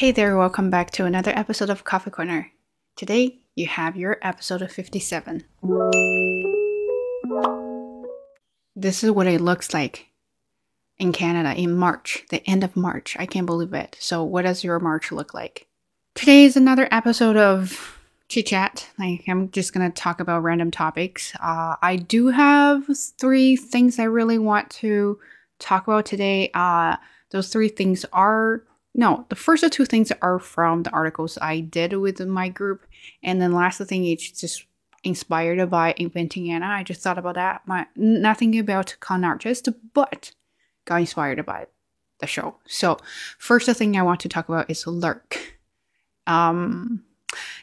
Hey there, welcome back to another episode of Coffee Corner. Today, you have your episode of 57. This is what it looks like in Canada in March, the end of March. I can't believe it. So, what does your March look like? Today is another episode of chit chat. Like, I'm just gonna talk about random topics. Uh, I do have three things I really want to talk about today. Uh, those three things are no, the first two things are from the articles I did with my group, and then last thing is just inspired by inventing Anna. I just thought about that. My nothing about con artist, but got inspired by the show. So first thing I want to talk about is Lurk. Um,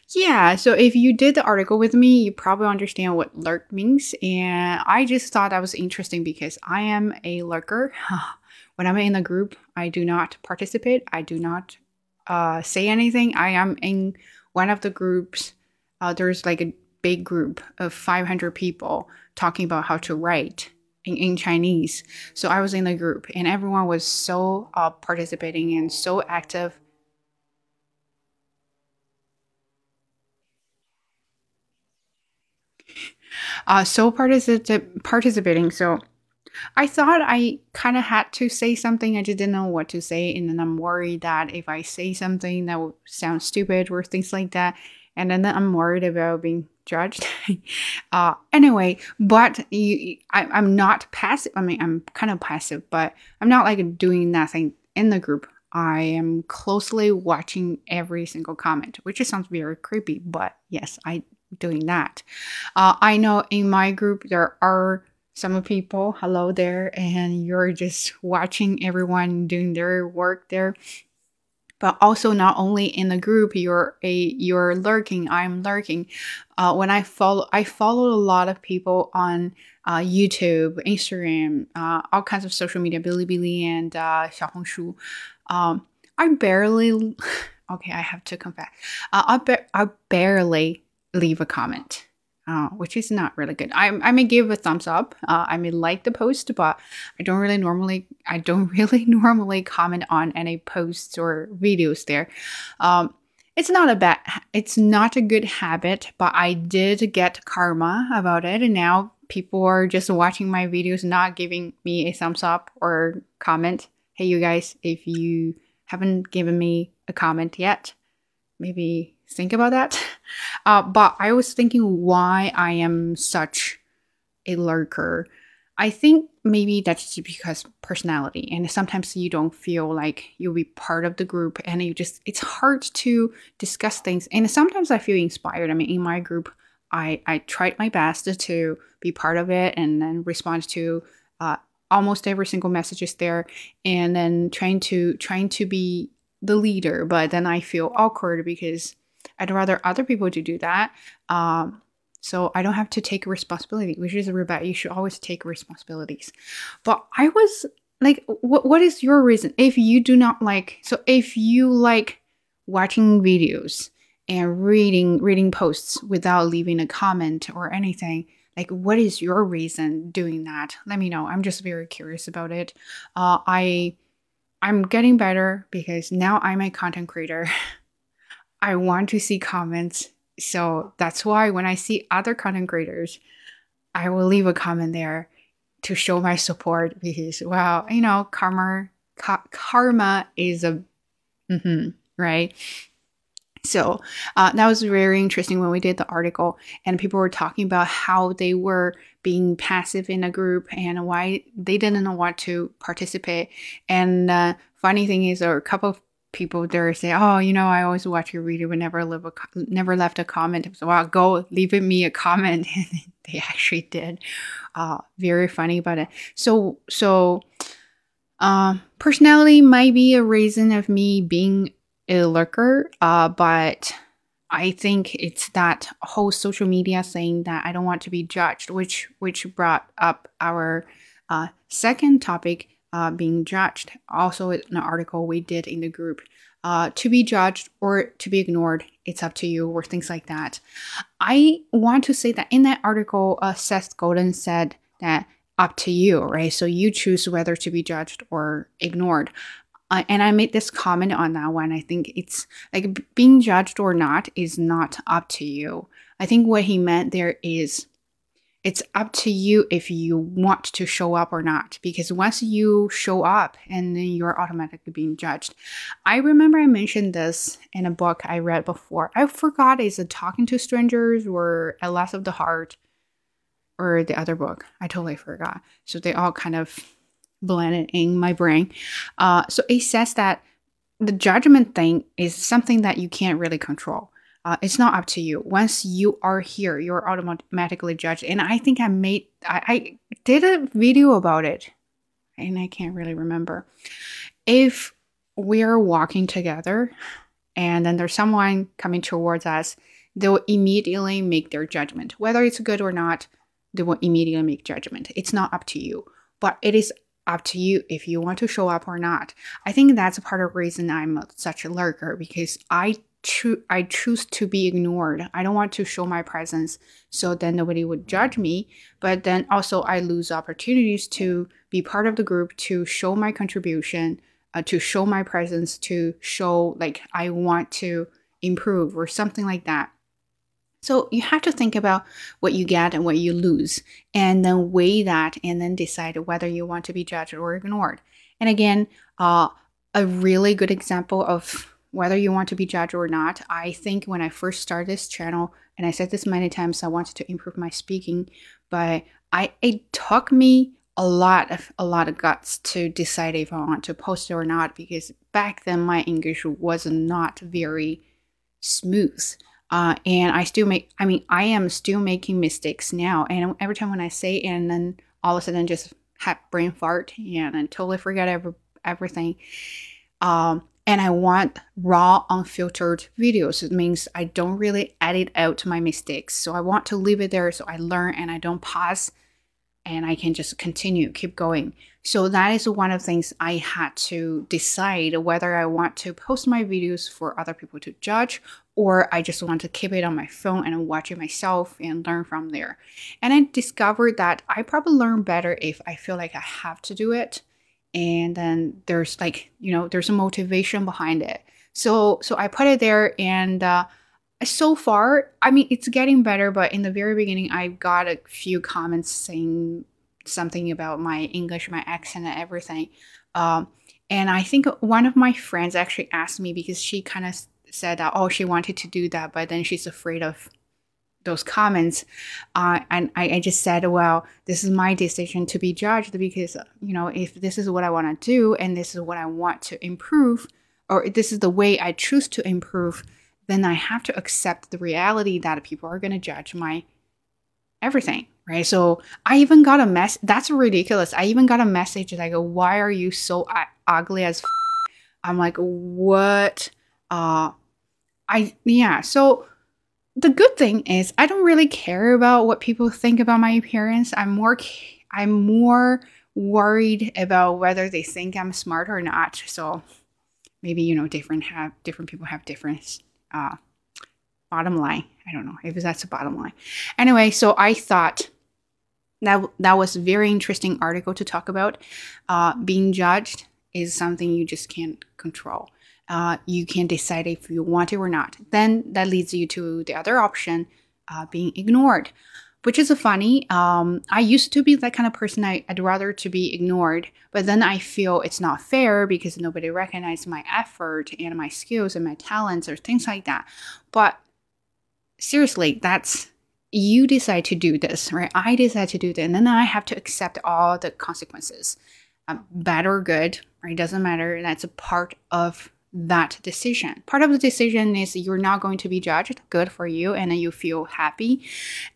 yeah, so if you did the article with me, you probably understand what lurk means. And I just thought that was interesting because I am a lurker. when I'm in a group, I do not participate. I do not uh, say anything. I am in one of the groups. Uh, there's like a big group of 500 people talking about how to write in, in Chinese. So I was in the group, and everyone was so uh, participating and so active. Uh, so particip- participating. So I thought I kind of had to say something. I just didn't know what to say. And then I'm worried that if I say something that will sound stupid or things like that, and then I'm worried about being judged. uh, anyway, but you, I, I'm not passive. I mean, I'm kind of passive, but I'm not like doing nothing in the group. I am closely watching every single comment, which sounds very creepy, but yes, I doing that. Uh, I know in my group there are some people, hello there, and you're just watching everyone doing their work there. But also not only in the group, you're a you're lurking. I'm lurking. Uh, when I follow, I follow a lot of people on uh, YouTube, Instagram, uh, all kinds of social media, Bilibili and uh, Xiaohongshu. Um, I barely, okay, I have to confess, uh, I, ba- I barely leave a comment uh, which is not really good. I, I may give a thumbs up. Uh, I may like the post, but I don't really normally I don't really normally comment on any posts or videos there. Um, it's not a bad it's not a good habit, but I did get karma about it, and now people are just watching my videos, not giving me a thumbs up or comment. Hey, you guys, if you haven't given me a comment yet, maybe think about that. Uh, but I was thinking why I am such a lurker. I think maybe that's just because personality, and sometimes you don't feel like you'll be part of the group, and you just it's hard to discuss things. And sometimes I feel inspired. I mean, in my group, I I tried my best to be part of it and then respond to uh, almost every single message is there, and then trying to trying to be the leader. But then I feel awkward because I'd rather other people to do that. Um, so I don't have to take responsibility, which is a bad. You should always take responsibilities. But I was like, what, what is your reason? If you do not like, so if you like watching videos and reading reading posts without leaving a comment or anything, like what is your reason doing that? Let me know. I'm just very curious about it. Uh, I I'm getting better because now I'm a content creator. I want to see comments. So that's why when I see other content creators, I will leave a comment there to show my support because, wow, you know, karma, ka- karma is a, mm-hmm, right? So uh, that was very interesting when we did the article, and people were talking about how they were being passive in a group and why they didn't want to participate. And uh, funny thing is, a couple of people there say, "Oh, you know, I always watch your video, but never leave a never left a comment." So, well, go leave me a comment, and they actually did. Uh, very funny about it. So, so, uh, personality might be a reason of me being a lurker, uh, but I think it's that whole social media thing that I don't want to be judged, which which brought up our uh, second topic uh, being judged. Also, an article we did in the group. Uh, to be judged or to be ignored, it's up to you, or things like that. I want to say that in that article, uh, Seth Godin said that up to you, right? So you choose whether to be judged or ignored. Uh, and I made this comment on that one. I think it's like being judged or not is not up to you. I think what he meant there is it's up to you if you want to show up or not because once you show up and then you're automatically being judged. I remember i mentioned this in a book i read before. I forgot is it talking to strangers or Atlas of the Heart or the other book? I totally forgot. So they all kind of blended in my brain. Uh, so it says that the judgment thing is something that you can't really control uh, it's not up to you. Once you are here, you're automatically judged. And I think I made, I, I did a video about it, and I can't really remember. If we are walking together and then there's someone coming towards us, they will immediately make their judgment. Whether it's good or not, they will immediately make judgment. It's not up to you, but it is up to you if you want to show up or not. I think that's part of the reason I'm such a lurker because I I choose to be ignored. I don't want to show my presence so then nobody would judge me. But then also I lose opportunities to be part of the group, to show my contribution, uh, to show my presence, to show like I want to improve or something like that. So you have to think about what you get and what you lose, and then weigh that, and then decide whether you want to be judged or ignored. And again, uh, a really good example of whether you want to be judged or not. I think when I first started this channel, and I said this many times, I wanted to improve my speaking, but I it took me a lot of a lot of guts to decide if I want to post it or not because back then my English was not very smooth. Uh, and I still make, I mean, I am still making mistakes now. And every time when I say and then all of a sudden just have brain fart and then totally forget every, everything. Um, and I want raw, unfiltered videos. It means I don't really edit out my mistakes. So I want to leave it there so I learn and I don't pause and I can just continue, keep going. So that is one of the things I had to decide whether I want to post my videos for other people to judge or I just want to keep it on my phone and watch it myself and learn from there. And I discovered that I probably learn better if I feel like I have to do it and then there's like you know there's a motivation behind it. So so i put it there and uh, so far i mean it's getting better but in the very beginning i got a few comments saying something about my english my accent and everything. Um, and i think one of my friends actually asked me because she kind of said that oh she wanted to do that but then she's afraid of those comments uh, and I, I, just said well this is my decision to be judged because you know if this is what i want to do and this is what i want to improve or this is the way i choose to improve then i have to accept the reality that people are going to judge my everything right so i even got a mess that's ridiculous i even got a message like why are you so ugly as f-? i'm like what uh i yeah so the good thing is I don't really care about what people think about my appearance. I'm more I'm more worried about whether they think I'm smart or not. So maybe you know different have different people have different uh, bottom line. I don't know if that's a bottom line. Anyway, so I thought that that was a very interesting article to talk about. Uh, being judged is something you just can't control uh, you can decide if you want it or not. Then that leads you to the other option, uh, being ignored, which is funny. Um, I used to be that kind of person. I, would rather to be ignored, but then I feel it's not fair because nobody recognizes my effort and my skills and my talents or things like that. But seriously, that's you decide to do this, right? I decide to do that, and then I have to accept all the consequences, um, bad or good, right? It doesn't matter. That's a part of that decision. Part of the decision is you're not going to be judged, good for you, and you feel happy.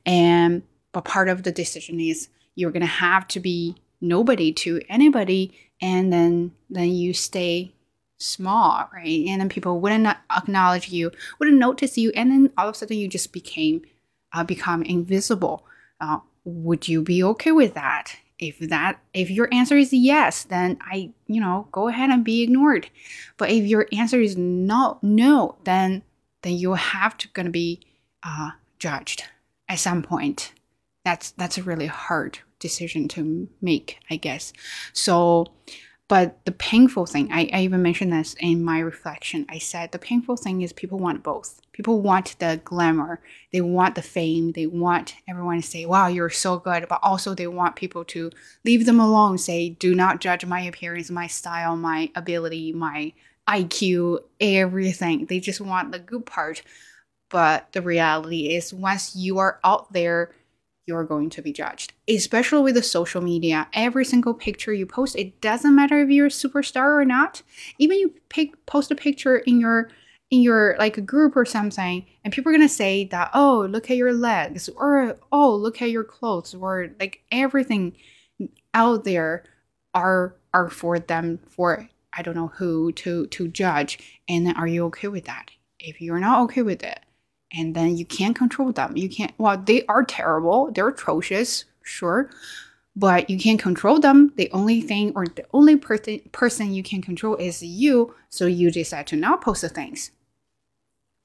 And but part of the decision is you're gonna have to be nobody to anybody, and then then you stay small, right? And then people wouldn't acknowledge you, wouldn't notice you, and then all of a sudden you just became uh, become invisible. Uh, would you be okay with that? If that if your answer is yes then i you know go ahead and be ignored. But if your answer is no no then then you have to gonna be uh, judged at some point. That's that's a really hard decision to make i guess. So But the painful thing, I, I even mentioned this in my reflection. I said the painful thing is people want both. People want the glamour, they want the fame, they want everyone to say, wow, you're so good. But also, they want people to leave them alone, say, do not judge my appearance, my style, my ability, my IQ, everything. They just want the good part. But the reality is, once you are out there, you're going to be judged, especially with the social media. Every single picture you post, it doesn't matter if you're a superstar or not. Even you pick, post a picture in your in your like a group or something, and people are gonna say that, oh, look at your legs, or oh, look at your clothes, or like everything out there are are for them for I don't know who to to judge. And are you okay with that? If you're not okay with it, and then you can't control them. You can't, well, they are terrible, they're atrocious, sure, but you can't control them. The only thing or the only person person you can control is you, so you decide to not post the things.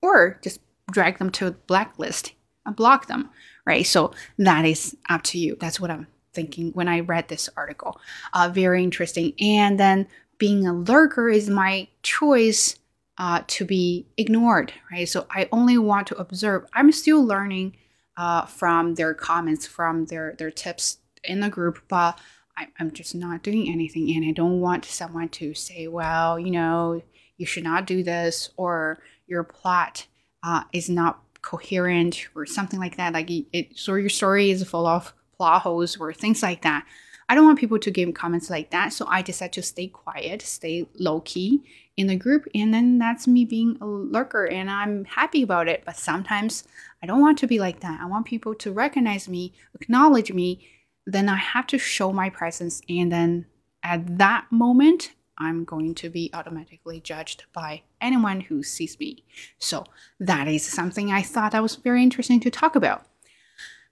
Or just drag them to a blacklist and block them, right? So that is up to you. That's what I'm thinking when I read this article. Uh, very interesting. And then being a lurker is my choice uh, to be ignored, right? So I only want to observe. I'm still learning uh, from their comments, from their their tips in the group, but I, I'm just not doing anything, and I don't want someone to say, "Well, you know, you should not do this," or your plot uh, is not coherent, or something like that. Like it, so your story is full of plot holes or things like that. I don't want people to give comments like that, so I decided to stay quiet, stay low key, in the group and then that's me being a lurker and i'm happy about it. But sometimes i don't want to be like that. I want people to recognize me acknowledge me then i have to show my presence and then at that moment i'm going to be automatically judged by anyone who sees me. So that is something i thought that was very interesting to talk about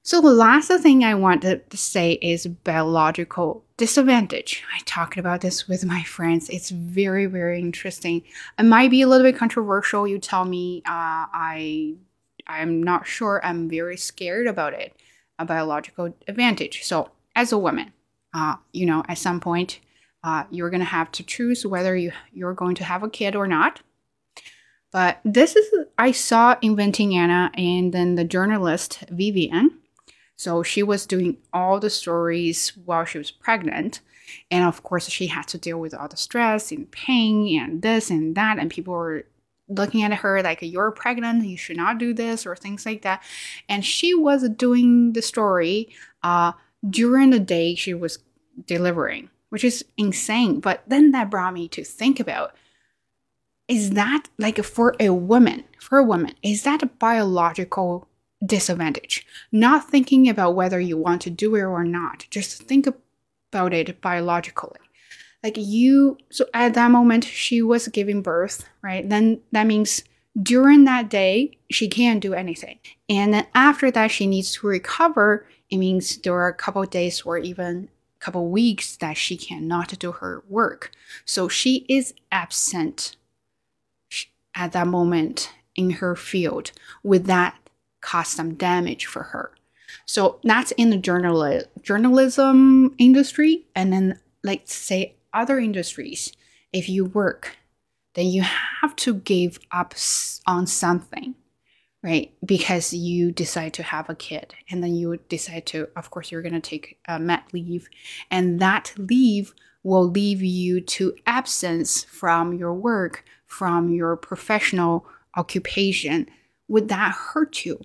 so the last thing I wanted to say is biological disadvantage. I talked about this with my friends. It's very, very interesting. It might be a little bit controversial. You tell me. Uh, I, I'm not sure. I'm very scared about it. A biological advantage. So as a woman, uh, you know, at some point, uh, you're gonna have to choose whether you you're going to have a kid or not. But this is I saw Inventing Anna and then the journalist Vivian so she was doing all the stories while she was pregnant. And of course, she had to deal with all the stress and pain and this and that. And people were looking at her like, You're pregnant, you should not do this, or things like that. And she was doing the story uh, during the day she was delivering, which is insane. But then that brought me to think about is that like for a woman, for a woman, is that a biological disadvantage. Not thinking about whether you want to do it or not. Just think about it biologically. Like you, so at that moment, she was giving birth, right? Then that means during that day, she can't do anything. And then after that, she needs to recover. It means there are a couple days or even a couple weeks that she cannot do her work. So she is absent at that moment in her field with that cause some damage for her. So that's in the journal journalism industry, and then let's say other industries. If you work, then you have to give up on something, right? Because you decide to have a kid, and then you decide to, of course, you're going to take a mat leave, and that leave will leave you to absence from your work, from your professional occupation. Would that hurt you?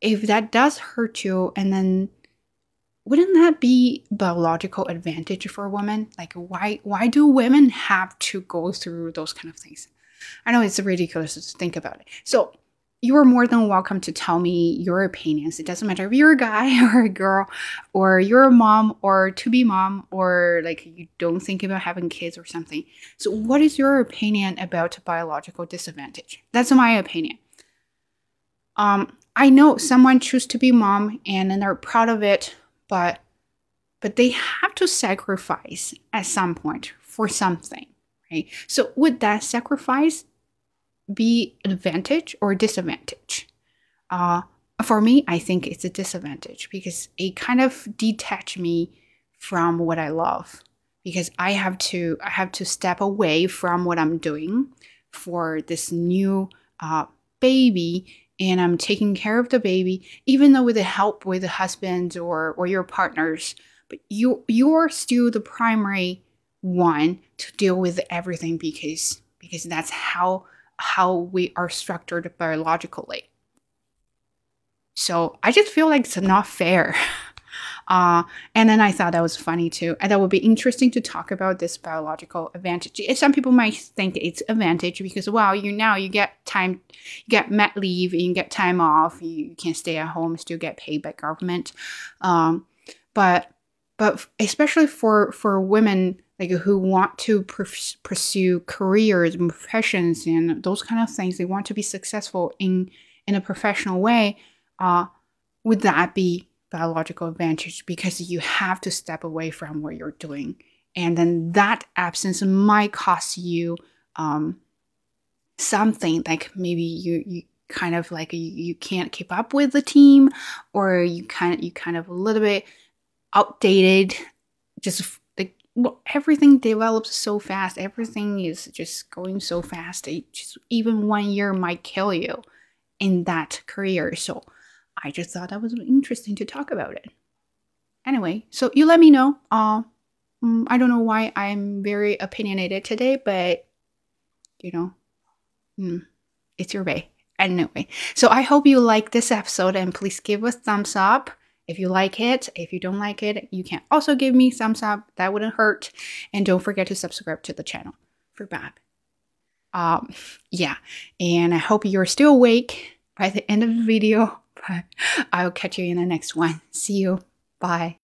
If that does hurt you and then wouldn't that be biological advantage for a woman like why why do women have to go through those kind of things? I know it's ridiculous to think about it. So you are more than welcome to tell me your opinions. It doesn't matter if you're a guy or a girl or you're a mom or to be mom or like you don't think about having kids or something. So what is your opinion about biological disadvantage? That's my opinion. Um I know someone choose to be mom and they're proud of it, but but they have to sacrifice at some point for something, right? So would that sacrifice be advantage or disadvantage? Uh, for me, I think it's a disadvantage because it kind of detach me from what I love. because I have to I have to step away from what I'm doing for this new uh, baby and I'm taking care of the baby, even though with the help with the husband or or your partners, but you you're still the primary one to deal with everything because because that's how how we are structured biologically. So I just feel like it's not fair. Uh, and then I thought that was funny too. And that would be interesting to talk about this biological advantage. Some people might think it's advantage because wow, you now you get time, you get mat leave, you get time off, you can stay at home, still get paid by government. Um, but but especially for for women like who want to pursue careers and professions and those kind of things, they want to be successful in in a professional way. Uh, would that be biological advantage because you have to step away from what you're doing. And then that absence might cost you um, something like maybe you, you kind of like you, you can't keep up with the team or you kind of you kind of a little bit outdated. Just like well, everything develops so fast. Everything is just going so fast. It just even one year might kill you in that career. So I just thought that was interesting to talk about it. Anyway, so you let me know. Uh, mm, I don't know why I'm very opinionated today, but you know, mm, it's your way. Anyway, so I hope you like this episode and please give a thumbs up if you like it. If you don't like it, you can also give me thumbs up. That wouldn't hurt. And don't forget to subscribe to the channel for Bab. Um, yeah, and I hope you're still awake by the end of the video I'll catch you in the next one. See you. Bye.